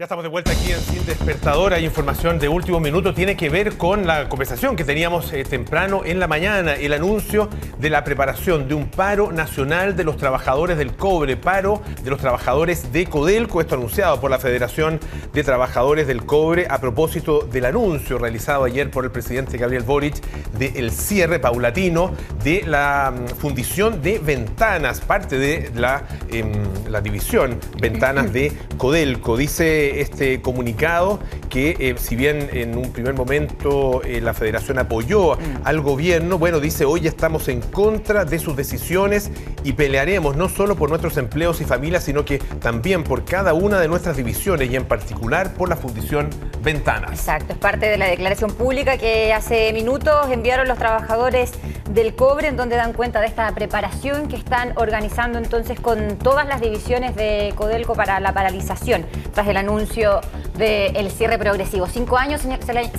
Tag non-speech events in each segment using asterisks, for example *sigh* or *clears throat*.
Ya estamos de vuelta aquí en Sin Despertador. Hay información de último minuto. Tiene que ver con la conversación que teníamos eh, temprano en la mañana. El anuncio de la preparación de un paro nacional de los trabajadores del cobre. Paro de los trabajadores de Codelco. Esto anunciado por la Federación de Trabajadores del Cobre a propósito del anuncio realizado ayer por el presidente Gabriel Boric del cierre paulatino de la mm, fundición de ventanas. Parte de la, em, la división ventanas de Codelco. Dice este comunicado que eh, si bien en un primer momento eh, la federación apoyó mm. al gobierno, bueno, dice hoy estamos en contra de sus decisiones y pelearemos no solo por nuestros empleos y familias, sino que también por cada una de nuestras divisiones y en particular por la Fundición Ventanas. Exacto, es parte de la declaración pública que hace minutos enviaron los trabajadores del cobre, en donde dan cuenta de esta preparación que están organizando entonces con todas las divisiones de Codelco para la paralización, tras el anuncio del cierre progresivo. Cinco años,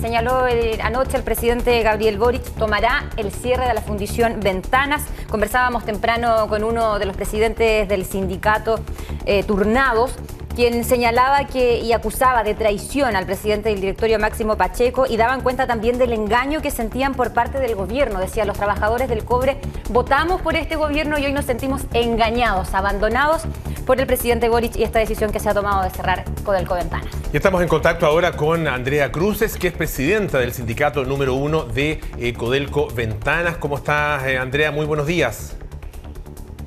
señaló anoche el presidente Gabriel Boric, tomará el cierre de la fundición Ventanas. Conversábamos temprano con uno de los presidentes del sindicato eh, turnados quien señalaba que y acusaba de traición al presidente del directorio Máximo Pacheco y daban cuenta también del engaño que sentían por parte del gobierno. Decía, los trabajadores del cobre votamos por este gobierno y hoy nos sentimos engañados, abandonados por el presidente Boric y esta decisión que se ha tomado de cerrar Codelco Ventanas. Y estamos en contacto ahora con Andrea Cruces, que es presidenta del sindicato número uno de eh, Codelco Ventanas. ¿Cómo estás, eh, Andrea? Muy buenos días.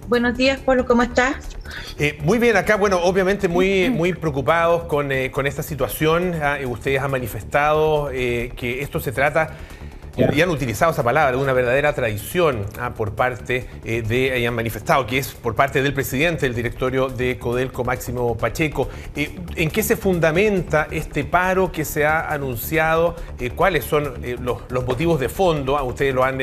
Buenos días, Pablo, ¿cómo estás? Eh, muy bien, acá, bueno, obviamente muy, muy preocupados con, con esta situación. Ah, ustedes han manifestado que esto se trata y han utilizado esa palabra, una verdadera traición ah, por parte eh, de, y han manifestado que es por parte del presidente del directorio de Codelco, Máximo Pacheco. Eh, ¿En qué se fundamenta este paro que se ha anunciado? Eh, ¿Cuáles son los, motivos de fondo? Ah, ustedes lo han,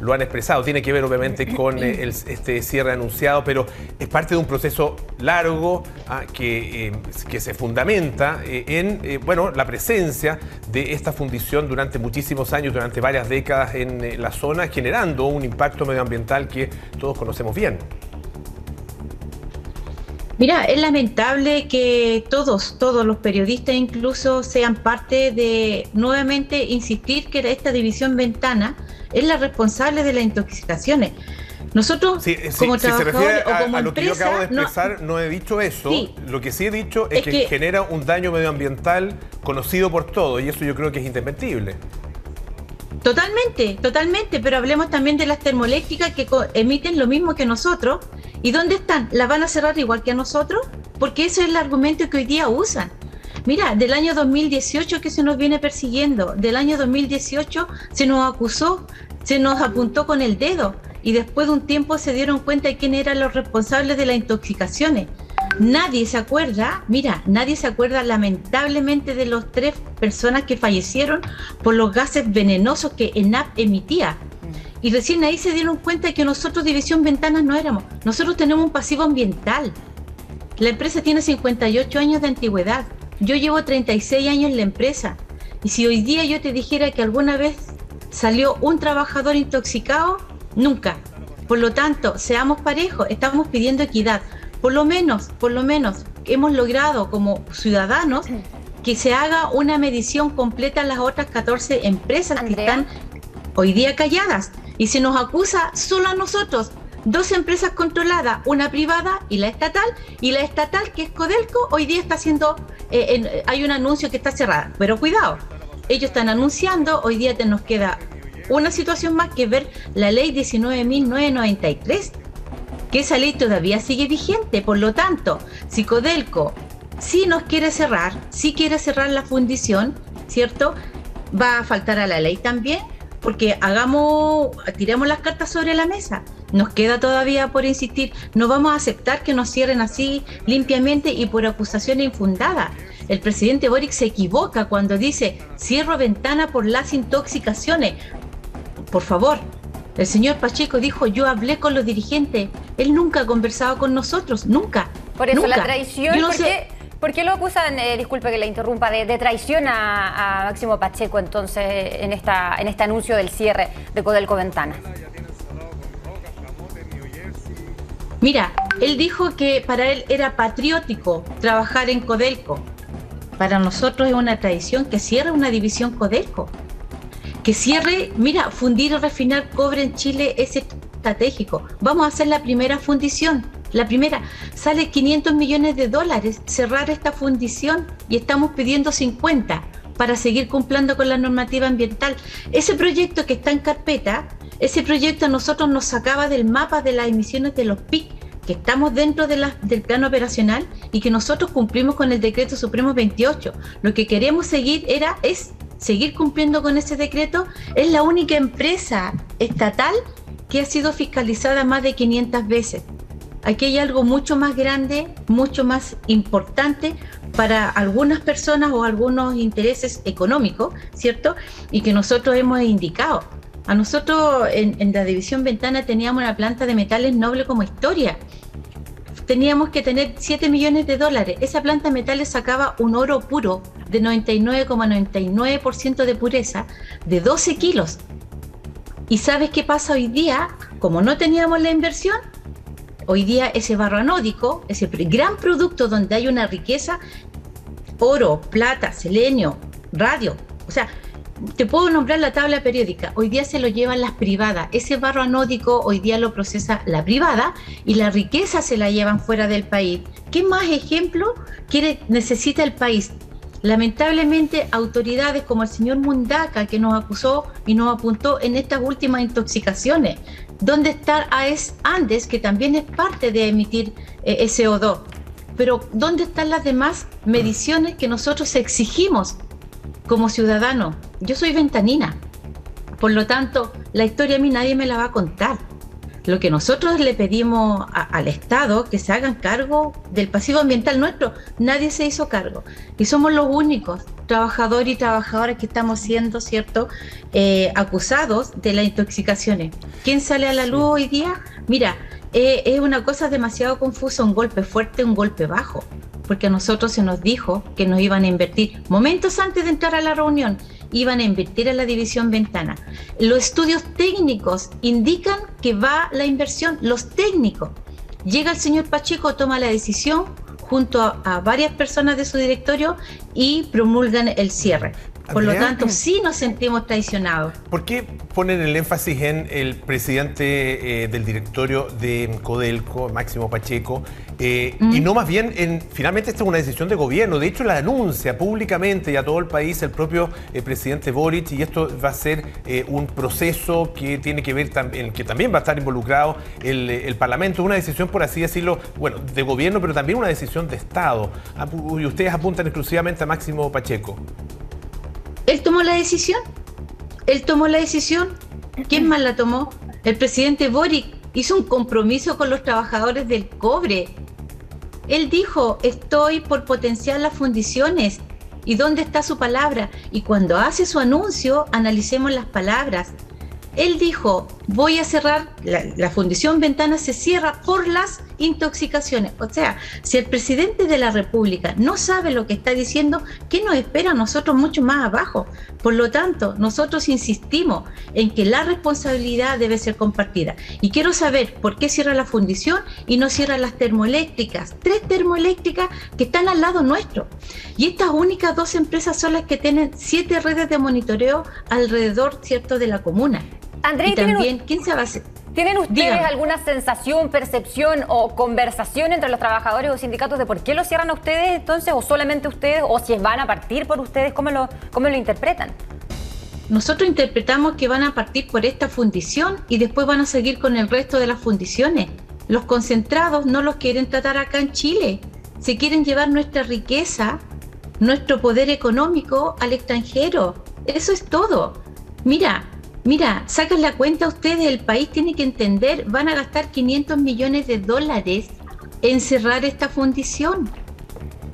lo han expresado, tiene que ver obviamente con este cierre anunciado, pero es parte de un proceso largo ah, que, que se fundamenta en bueno, la presencia de esta fundición durante muchísimos años, durante varios décadas en eh, la zona, generando un impacto medioambiental que todos conocemos bien. Mira, es lamentable que todos, todos los periodistas incluso sean parte de nuevamente insistir que esta división ventana es la responsable de las intoxicaciones. Nosotros, como si se refiere a, lo que yo acabo de expresar, no, he dicho eso. Lo que sí he dicho es, que, genera un daño medioambiental conocido por todos y eso yo creo que es indesmentible. Totalmente, totalmente, pero hablemos también de las termoeléctricas que emiten lo mismo que nosotros. ¿Y dónde están? ¿Las van a cerrar igual que a nosotros? Porque ese es el argumento que hoy día usan. Mira, del año 2018 que se nos viene persiguiendo, del año 2018 se nos acusó, se nos apuntó con el dedo y después de un tiempo se dieron cuenta de quién eran los responsables de las intoxicaciones. Nadie se acuerda, mira, nadie se acuerda lamentablemente de los tres personas que fallecieron por los gases venenosos que ENAP emitía. Y recién ahí se dieron cuenta de que nosotros División Ventanas no éramos. Nosotros tenemos un pasivo ambiental. La empresa tiene 58 años de antigüedad. Yo llevo 36 años en la empresa. Y si hoy día yo te dijera que alguna vez salió un trabajador intoxicado, nunca. Por lo tanto, seamos parejos, estamos pidiendo equidad. Por lo menos, por lo menos, hemos logrado como ciudadanos que se haga una medición completa en las otras 14 empresas que están hoy día calladas. Y se nos acusa solo a nosotros, dos empresas controladas, una privada y la estatal, y la estatal que es Codelco, hoy día está haciendo, eh, hay un anuncio que está cerrada, pero cuidado, ellos están anunciando, hoy día te nos queda una situación más que ver la ley 19.993 que esa ley todavía sigue vigente. Por lo tanto, si Codelco sí nos quiere cerrar, si quiere cerrar la fundición, ¿cierto? Va a faltar a la ley también, porque hagamos, tiremos las cartas sobre la mesa. Nos queda todavía por insistir, no vamos a aceptar que nos cierren así limpiamente y por acusación infundada. El presidente Boric se equivoca cuando dice cierro ventana por las intoxicaciones. Por favor, el señor Pacheco dijo, yo hablé con los dirigentes. Él nunca ha conversado con nosotros, nunca. Por eso la traición, ¿por, qué, lo acusan, eh, disculpe que la interrumpa, de, traición a, Máximo Pacheco entonces en, esta, en este anuncio del cierre de Codelco Ventana? Mira, él dijo que para él era patriótico trabajar en Codelco. para nosotros es una tradición que cierre una división Codelco. Que cierre, mira, fundir y refinar cobre en Chile es estratégico. Vamos a hacer la primera fundición. La primera, sale 500 millones de dólares cerrar esta fundición y estamos pidiendo 50 para seguir cumpliendo con la normativa ambiental. Ese proyecto que está en carpeta, ese proyecto a nosotros nos sacaba del mapa de las emisiones de los PIC, que estamos dentro de la, del plan operacional y que nosotros cumplimos con el decreto supremo 28. Lo que queremos seguir era es seguir cumpliendo con ese decreto. Es la única empresa estatal que ha sido fiscalizada más de 500 veces. Aquí hay algo mucho más grande, mucho más importante para algunas personas o algunos intereses económicos, ¿cierto? Y que nosotros hemos indicado. A nosotros en, la división Ventana teníamos una planta de metales noble como historia. Teníamos que tener 7 millones de dólares. Esa planta de metales sacaba un oro puro de 99,99% de pureza de 12 kilos. ¿Y sabes qué pasa hoy día? Como no teníamos la inversión, hoy día ese barro anódico, ese gran producto donde hay una riqueza, oro, plata, selenio, radio, o sea, te puedo nombrar la tabla periódica. Hoy día se lo llevan las privadas. Ese barro anódico hoy día lo procesa la privada y la riqueza se la llevan fuera del país. ¿Qué más ejemplo quiere, necesita el país? Lamentablemente, autoridades como el señor Mundaca, que nos acusó y nos apuntó en estas últimas intoxicaciones, ¿dónde está AES Andes, que también es parte de emitir eh, SO2? Pero ¿dónde están las demás mediciones que nosotros exigimos como ciudadano, yo soy ventanina. Por lo tanto, la historia a mí nadie me la va a contar. Lo que nosotros le pedimos al Estado que se hagan cargo del pasivo ambiental nuestro, nadie se hizo cargo. Y somos los únicos trabajadores y trabajadoras que estamos siendo, ¿cierto?, eh, acusados de las intoxicaciones. ¿Quién sale a la luz hoy día? Mira, eh, es una cosa demasiado confusa, un golpe fuerte, un golpe bajo porque a nosotros se nos dijo que nos iban a invertir momentos antes de entrar a la reunión, iban a invertir en la división ventana. Los estudios técnicos indican que va la inversión, los técnicos. Llega el señor Pacheco, toma la decisión junto a, varias personas de su directorio y promulgan el cierre. Por lo tanto, sí nos sentimos traicionados. ¿Por qué ponen el énfasis en el presidente eh, del directorio de Codelco, Máximo Pacheco, eh, y no más bien en, finalmente esta es una decisión de gobierno? De hecho, la anuncia públicamente y a todo el país el propio eh, presidente Boric, y esto va a ser un proceso que tiene que ver también, que también va a estar involucrado el, el Parlamento, una decisión, por así decirlo, bueno, de gobierno, pero también una decisión de Estado. Y ustedes apuntan exclusivamente a Máximo Pacheco. Él tomó la decisión. Él tomó la decisión. ¿Quién más la tomó? El presidente Boric hizo un compromiso con los trabajadores del cobre. Él dijo, estoy por potenciar las fundiciones. ¿Y dónde está su palabra? Y cuando hace su anuncio, analicemos las palabras. Él dijo, voy a cerrar, la, fundición Ventana se cierra por las intoxicaciones. O sea, si el presidente de la República no sabe lo que está diciendo, ¿qué nos espera a nosotros mucho más abajo? Por lo tanto, nosotros insistimos en que la responsabilidad debe ser compartida. Y quiero saber por qué cierra la fundición y no cierra las termoeléctricas. Tres termoeléctricas que están al lado nuestro. Y estas únicas dos empresas son las que tienen siete redes de monitoreo alrededor, ¿cierto?, de la comuna. André, también, ¿quién se va a ¿Tienen ustedes alguna sensación, percepción o conversación entre los trabajadores o sindicatos de por qué lo cierran a ustedes entonces, o solamente ustedes, o si van a partir por ustedes? ¿Cómo lo, cómo lo interpretan? Nosotros interpretamos que van a partir por esta fundición y después van a seguir con el resto de las fundiciones. Los concentrados no los quieren tratar acá en Chile. Se quieren llevar nuestra riqueza, nuestro poder económico al extranjero. Eso es todo. Mira, Mira, sacan la cuenta ustedes, el país tiene que entender, van a gastar 500 millones de dólares en cerrar esta fundición.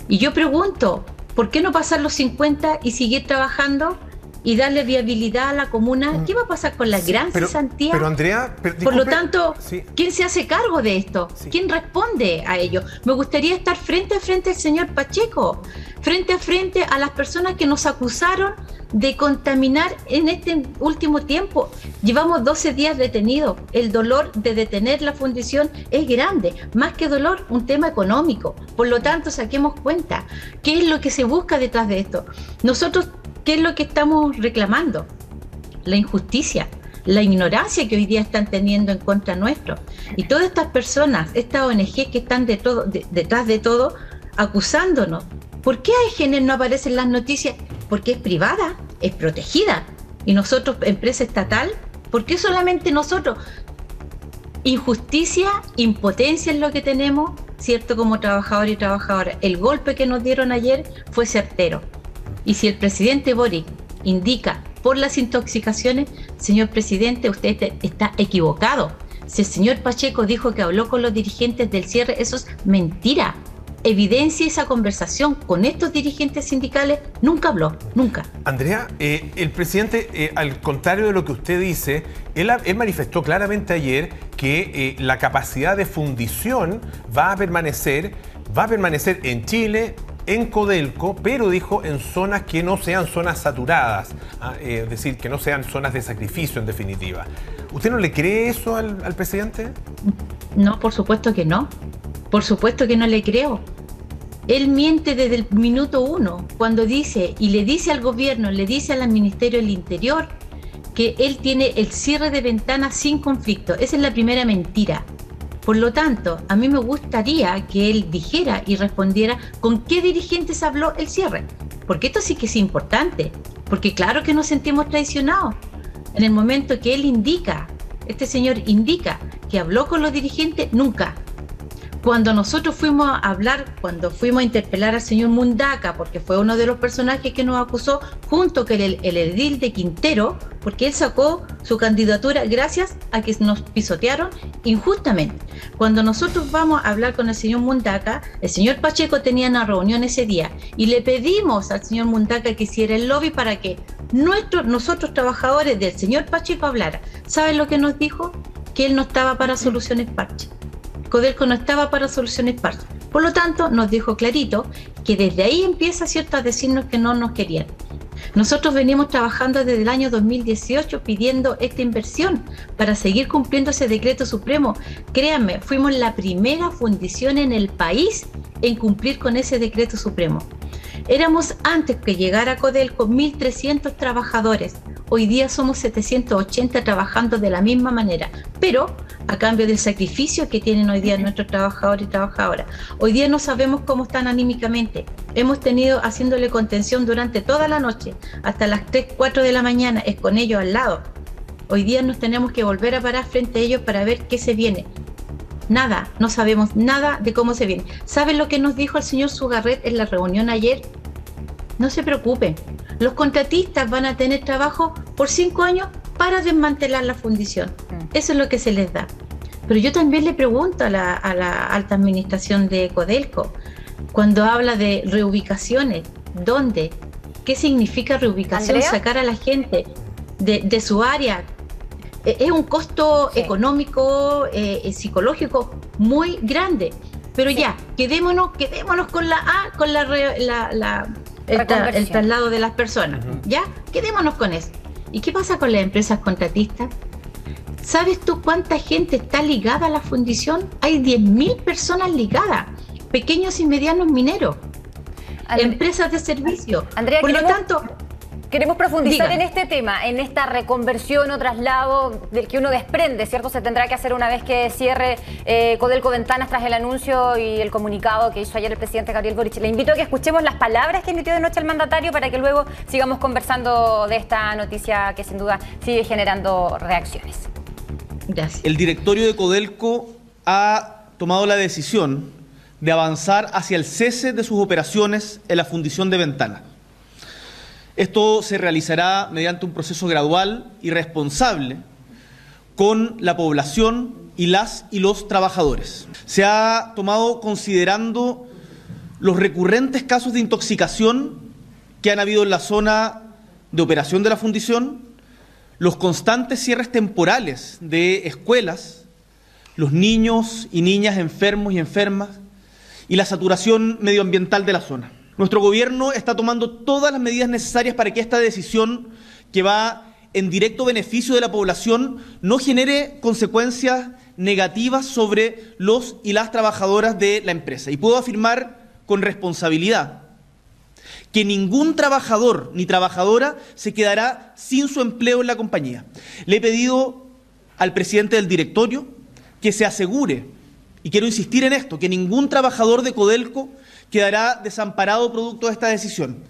Y yo pregunto, ¿por qué no pasar los 50 y seguir trabajando y darle viabilidad a la comuna? Mm. ¿Qué va a pasar con la gran cesantía? Pero Andrea, por lo tanto, ¿quién se hace cargo de esto? ¿Quién responde a ello? Me gustaría estar frente a frente al señor Pacheco, frente a frente a las personas que nos acusaron de contaminar en este último tiempo. Llevamos 12 días detenidos. El dolor de detener la fundición es grande. Más que dolor, un tema económico. Por lo tanto, saquemos cuenta. ¿Qué es lo que se busca detrás de esto? Nosotros, ¿qué es lo que estamos reclamando? La injusticia, la ignorancia que hoy día están teniendo en contra nuestro. Y todas estas personas, estas ONG que están detrás de todo, acusándonos. ¿Por qué AEGN no aparece en las noticias? Porque es privada, es protegida. Y nosotros, empresa estatal, ¿Por qué solamente nosotros? Injusticia, impotencia es lo que tenemos, ¿cierto? Como trabajadores y trabajadoras. El golpe que nos dieron ayer fue certero. Y si el presidente Boric indica por las intoxicaciones, señor presidente, usted está equivocado. Si el señor Pacheco dijo que habló con los dirigentes del cierre, eso es mentira evidencia esa conversación con estos dirigentes sindicales, nunca habló, nunca. Andrea, eh, el presidente, eh, al contrario de lo que usted dice, él, manifestó claramente ayer que eh, la capacidad de fundición va a permanecer, va a permanecer en Chile, en Codelco, pero dijo en zonas que no sean zonas saturadas, ¿ah? es decir, que no sean zonas de sacrificio en definitiva. ¿Usted no le cree eso al, al presidente? No, por supuesto que no. Por supuesto que no le creo. Él miente desde el minuto uno, cuando dice y le dice al gobierno, le dice al Ministerio del Interior que él tiene el cierre de ventanas sin conflicto. Esa es la primera mentira. Por lo tanto, a mí me gustaría que él dijera y respondiera con qué dirigentes habló el cierre. Porque esto sí que es importante. Porque claro que nos sentimos traicionados. En el momento que él indica, este señor indica que habló con los dirigentes, nunca. Cuando nosotros fuimos a hablar, cuando fuimos a interpelar al señor Mundaca, porque fue uno de los personajes que nos acusó, junto con el, el edil de Quintero, porque él sacó su candidatura gracias a que nos pisotearon injustamente. Cuando nosotros vamos a hablar con el señor Mundaca, el señor Pacheco tenía una reunión ese día y le pedimos al señor Mundaca que hiciera el lobby para que nuestros, nosotros trabajadores del señor Pacheco hablara. ¿Saben lo que nos dijo? Que él no estaba para soluciones parche Codelco no estaba para soluciones parches. Por lo tanto, nos dijo clarito que desde ahí empieza cierto a decirnos que no nos querían. Nosotros venimos trabajando desde el año 2018 pidiendo esta inversión para seguir cumpliendo ese decreto supremo. Créanme, fuimos la primera fundición en el país en cumplir con ese decreto supremo. Éramos antes que llegara Codelco 1.300 trabajadores. Hoy día somos 780 trabajando de la misma manera, pero a cambio del sacrificio que tienen hoy día nuestros trabajadores y trabajadoras. Hoy día no sabemos cómo están anímicamente. Hemos tenido haciéndole contención durante toda la noche, hasta las 3, 4 de la mañana, es con ellos al lado. Hoy día nos tenemos que volver a parar frente a ellos para ver qué se viene. Nada, no sabemos nada de cómo se viene. ¿Saben lo que nos dijo el señor Sugarret en la reunión ayer? No se preocupen, los contratistas van a tener trabajo por cinco años para desmantelar la fundición. Mm. Eso es lo que se les da. Pero yo también le pregunto a la, alta administración de Codelco, cuando habla de reubicaciones, ¿dónde? ¿Qué significa reubicación? Sacar a la gente de, su área. E, es un costo económico, eh, psicológico muy grande. Pero ya, quedémonos, quedémonos con la A, con la, la el, traslado de las personas. ¿Ya? Quedémonos con eso. ¿Y qué pasa con las empresas contratistas? ¿Sabes tú cuánta gente está ligada a la fundición? Hay 10.000 personas ligadas, pequeños y medianos mineros, empresas de servicio. Andrea, Por lo tanto, Queremos profundizar en este tema, en esta reconversión o traslado del que uno desprende, ¿cierto? Se tendrá que hacer una vez que cierre eh, Codelco Ventanas tras el anuncio y el comunicado que hizo ayer el presidente Gabriel Boric. Le invito a que escuchemos las palabras que emitió de noche el mandatario para que luego sigamos conversando de esta noticia que sin duda sigue generando reacciones. Gracias. El directorio de Codelco ha tomado la decisión de avanzar hacia el cese de sus operaciones en la fundición de ventanas. Esto se realizará mediante un proceso gradual y responsable con la población y las y los trabajadores. Se ha tomado considerando los recurrentes casos de intoxicación que han habido en la zona de operación de la fundición, los constantes cierres temporales de escuelas, los niños y niñas enfermos y enfermas y la saturación medioambiental de la zona. Nuestro gobierno está tomando todas las medidas necesarias para que esta decisión, que va en directo beneficio de la población no genere consecuencias negativas sobre los y las trabajadoras de la empresa. Y puedo afirmar con responsabilidad que ningún trabajador ni trabajadora se quedará sin su empleo en la compañía. Le he pedido al presidente del directorio que se asegure, y quiero insistir en esto, que ningún trabajador de Codelco quedará desamparado producto de esta decisión.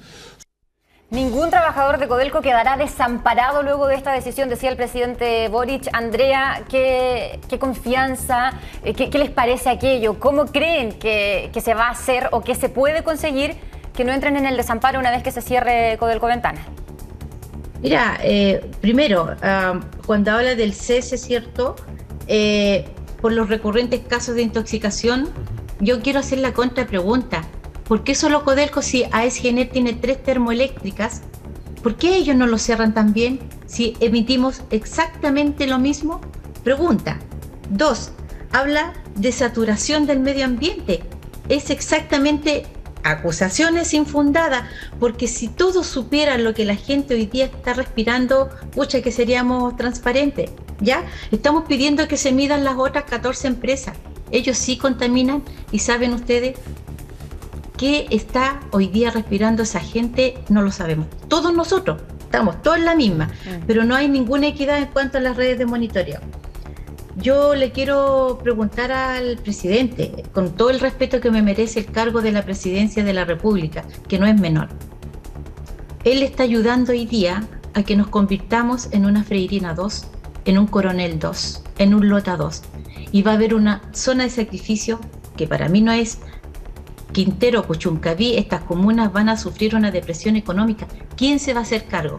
Ningún trabajador de Codelco quedará desamparado luego de esta decisión, decía el presidente Boric. Andrea, ¿qué, confianza, eh, qué, les parece aquello? ¿Cómo creen que, se va a hacer o que se puede conseguir que no entren en el desamparo una vez que se cierre Codelco Ventana? Mira, eh, primero, cuando habla del cese, ¿cierto? Eh, por los recurrentes casos de intoxicación, yo quiero hacer la contrapregunta. ¿Por qué solo Codelco si ASGN tiene tres termoeléctricas? ¿Por qué ellos no lo cierran también si emitimos exactamente lo mismo? Pregunta. Dos, habla de saturación del medio ambiente. Es exactamente acusaciones infundadas, porque si todos supieran lo que la gente hoy día está respirando, pucha que seríamos transparentes, ¿ya? Estamos pidiendo que se midan las otras 14 empresas. Ellos sí contaminan y saben ustedes qué está hoy día respirando esa gente? No lo sabemos. Todos nosotros, estamos todos en la misma, mm. pero no hay ninguna equidad en cuanto a las redes de monitoreo. Yo le quiero preguntar al presidente, con todo el respeto que me merece el cargo de la presidencia de la República, que no es menor. Él está ayudando hoy día a que nos convirtamos en una Freirina 2, en un Coronel 2, en un Lota 2. Y va a haber una zona de sacrificio que para mí no es Quintero, Puchuncaví, estas comunas van a sufrir una depresión económica. ¿Quién se va a hacer cargo?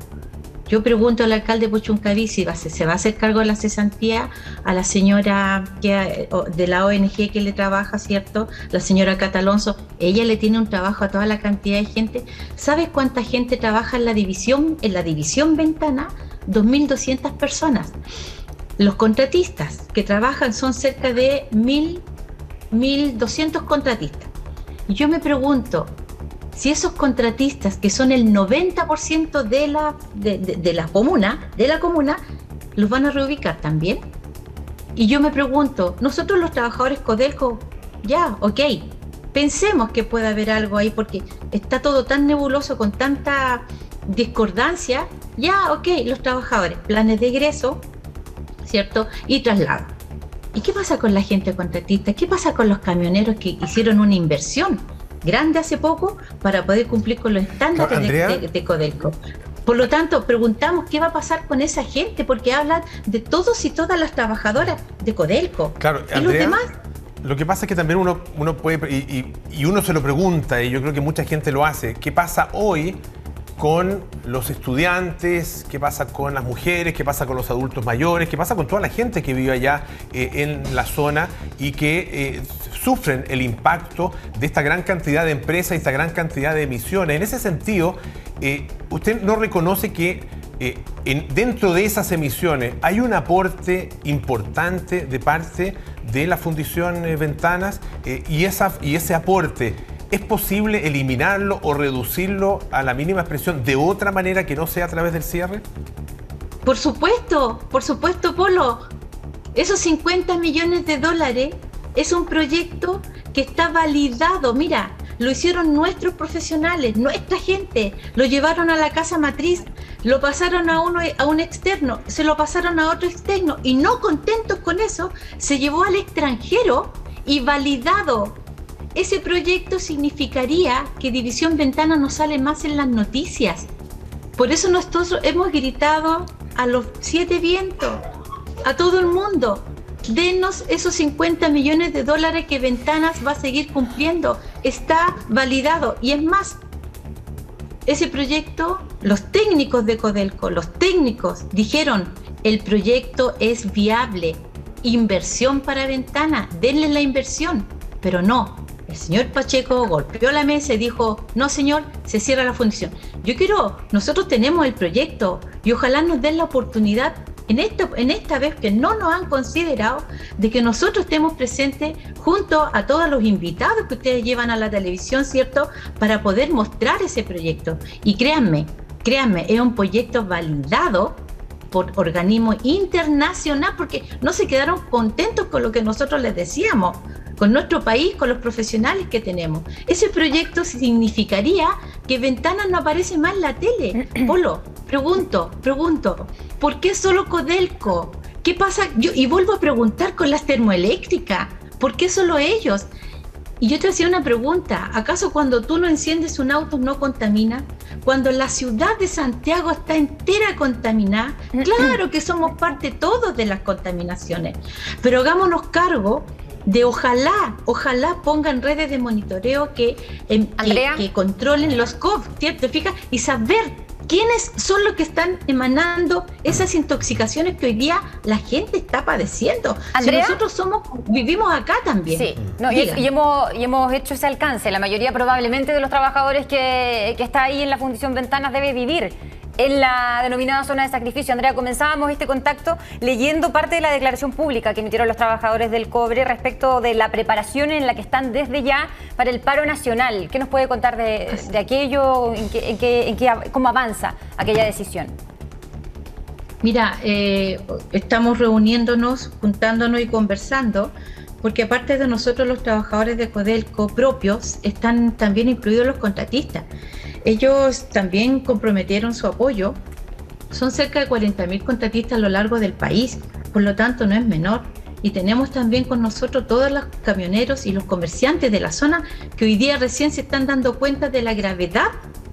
Yo pregunto al alcalde Puchuncaví si se va a hacer cargo de la cesantía a la señora que, de la ONG que le trabaja, ¿cierto? La señora Catalonso. Ella le tiene un trabajo a toda la cantidad de gente. ¿Sabes cuánta gente trabaja en la división, en la división ventana? 2.200 personas. Los contratistas que trabajan son cerca de 1.200 contratistas. Y yo me pregunto, si esos contratistas, que son el 90% de la, de, la comuna, de la comuna, los van a reubicar también. Y yo me pregunto, nosotros los trabajadores Codelco, ya, ok, pensemos que puede haber algo ahí porque está todo tan nebuloso con tanta discordancia, ya, ok, los trabajadores, planes de egreso, ¿cierto? Y traslado. ¿Y qué pasa con la gente contratista? ¿Qué pasa con los camioneros que hicieron una inversión grande hace poco para poder cumplir con los estándares de, Codelco? Por lo tanto, preguntamos qué va a pasar con esa gente, porque hablan de todos y todas las trabajadoras de Codelco. Claro, ¿Y los demás? Lo que pasa es que también uno, uno puede, y, y uno se lo pregunta, y yo creo que mucha gente lo hace, ¿qué pasa hoy con los estudiantes, qué pasa con las mujeres, qué pasa con los adultos mayores, qué pasa con toda la gente que vive allá eh, en la zona y que eh, sufren el impacto de esta gran cantidad de empresas y esta gran cantidad de emisiones. En ese sentido, eh, ¿usted no reconoce que dentro de esas emisiones hay un aporte importante de parte de la Fundición Ventanas y, ese aporte ¿Es posible eliminarlo o reducirlo a la mínima expresión de otra manera que no sea a través del cierre? Por supuesto, por supuesto, Polo. Esos 50 millones de dólares es un proyecto que está validado. Mira, lo hicieron nuestros profesionales, nuestra gente. Lo llevaron a la casa matriz, lo pasaron a, uno, a un externo, se lo pasaron a otro externo y no contentos con eso, se llevó al extranjero y validado ese proyecto significaría que División Ventana no sale más en las noticias. Por eso nosotros hemos gritado a los siete vientos, a todo el mundo, denos esos 50 millones de dólares que Ventanas va a seguir cumpliendo. Está validado. Y es más, ese proyecto, los técnicos de Codelco, los técnicos dijeron, el proyecto es viable, inversión para Ventana, denle la inversión, pero no, el señor Pacheco golpeó la mesa y dijo, no señor, se cierra la fundición. Yo quiero, nosotros tenemos el proyecto y ojalá nos den la oportunidad en esta, en esta vez que no nos han considerado de que nosotros estemos presentes junto a todos los invitados que ustedes llevan a la televisión, ¿cierto? Para poder mostrar ese proyecto. Y créanme, créanme, es un proyecto validado por organismo internacional porque no se quedaron contentos con lo que nosotros les decíamos, con nuestro país, con los profesionales que tenemos. Ese proyecto significaría que Ventanas no aparece más en la tele. *clears throat* Polo, pregunto, pregunto, ¿por qué solo Codelco? ¿Qué pasa? Yo, y vuelvo a preguntar con las termoeléctricas, ¿por qué solo ellos? Y yo te hacía una pregunta, ¿acaso cuando tú no enciendes un auto no contamina? Cuando la ciudad de Santiago está entera contaminada, *clears throat* claro que somos parte todos de las contaminaciones, pero hagámonos cargo de ojalá, ojalá pongan redes de monitoreo que, em, que, controlen los COV, ¿te fijas? Y saber quiénes son los que están emanando esas intoxicaciones que hoy día la gente está padeciendo. Si nosotros somos, vivimos acá también. Sí, y, hemos, y hemos hecho ese alcance. La mayoría probablemente de los trabajadores que, que está ahí en la Fundición Ventanas debe vivir en la denominada zona de sacrificio. Andrea, comenzábamos este contacto leyendo parte de la declaración pública que emitieron los trabajadores del cobre respecto de la preparación en la que están desde ya para el paro nacional. ¿Qué nos puede contar de, aquello, cómo avanza aquella decisión? Mira, eh, estamos reuniéndonos, juntándonos y conversando, porque aparte de nosotros los trabajadores de Codelco propios, están también incluidos los contratistas. Ellos también comprometieron su apoyo. Son cerca de 40.000 contratistas a lo largo del país, por lo tanto no es menor. Y tenemos también con nosotros todos los camioneros y los comerciantes de la zona que hoy día recién se están dando cuenta de la gravedad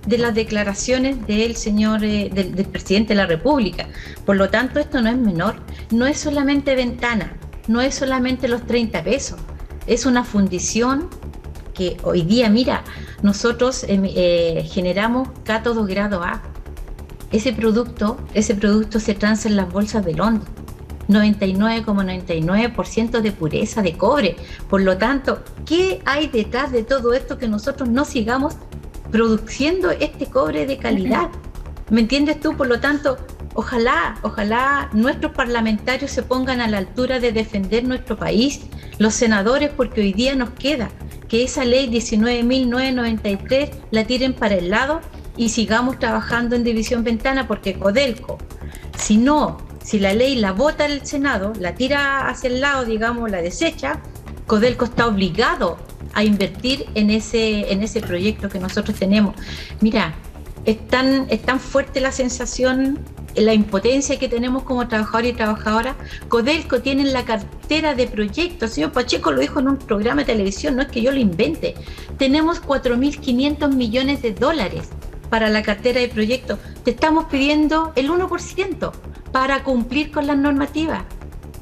de las declaraciones del señor, eh, del, del, presidente de la República. Por lo tanto, esto no es menor, no es solamente ventana, no es solamente los 30 pesos, es una fundición que hoy día, mira, nosotros em, eh, generamos cátodo grado A. Ese producto, ese producto se transa en las bolsas de Londres. 99,99% de pureza de cobre. Por lo tanto, ¿qué hay detrás de todo esto que nosotros no sigamos produciendo este cobre de calidad? ¿Me entiendes tú? Por lo tanto, ojalá, ojalá nuestros parlamentarios se pongan a la altura de defender nuestro país, los senadores, porque hoy día nos queda que esa ley 19.993 la tiren para el lado y sigamos trabajando en división ventana porque Codelco, si no, si la ley la vota el Senado, la tira hacia el lado, digamos, la desecha, Codelco está obligado a invertir en ese, en ese proyecto que nosotros tenemos. Mira, es tan, es tan fuerte la sensación la impotencia que tenemos como trabajadores y trabajadoras. Codelco tiene la cartera de proyectos, señor Pacheco lo dijo en un programa de televisión, no es que yo lo invente. Tenemos 4.500 millones de dólares para la cartera de proyectos. Te estamos pidiendo el 1% para cumplir con las normativas.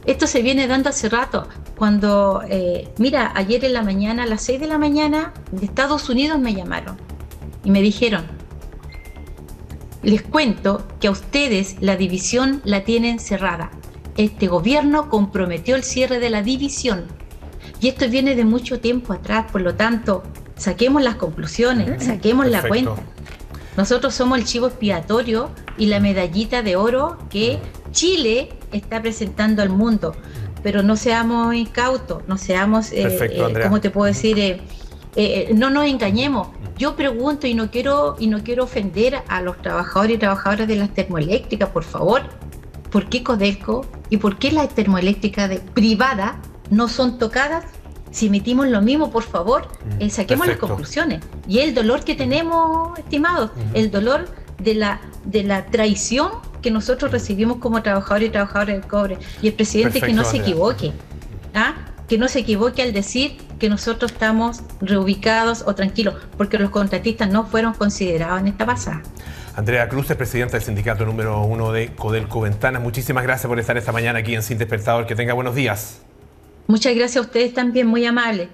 Esto se viene dando hace rato. Cuando, eh, mira, ayer en la mañana, a las 6 de la mañana, de Estados Unidos me llamaron y me dijeron, les cuento que a ustedes la división la tienen cerrada. Este gobierno comprometió el cierre de la división. Y esto viene de mucho tiempo atrás, por lo tanto, saquemos las conclusiones, saquemos la cuenta. Nosotros somos el chivo expiatorio y la medallita de oro que Chile está presentando al mundo. Pero no seamos incautos, no seamos, eh, eh ¿cómo te puedo decir? Eh, eh, no nos engañemos. Yo pregunto y no quiero y no quiero ofender a los trabajadores y trabajadoras de las termoeléctricas, por favor. ¿Por qué Codelco y por qué las termoeléctricas privadas no son tocadas? Si emitimos lo mismo, por favor, mm, eh, saquemos las conclusiones. Y el dolor que tenemos, estimados, el dolor de la, de la traición que nosotros recibimos como trabajadores y trabajadoras del cobre. Y el presidente que no se equivoque. ¿ah? que no se equivoque al decir que nosotros estamos reubicados o tranquilos, porque los contratistas no fueron considerados en esta pasada. Andrea Cruz es presidenta del sindicato número uno de Codelco Ventanas. Muchísimas gracias por estar esta mañana aquí en Sin Despertador. Que tenga buenos días. Muchas gracias a ustedes también, muy amables.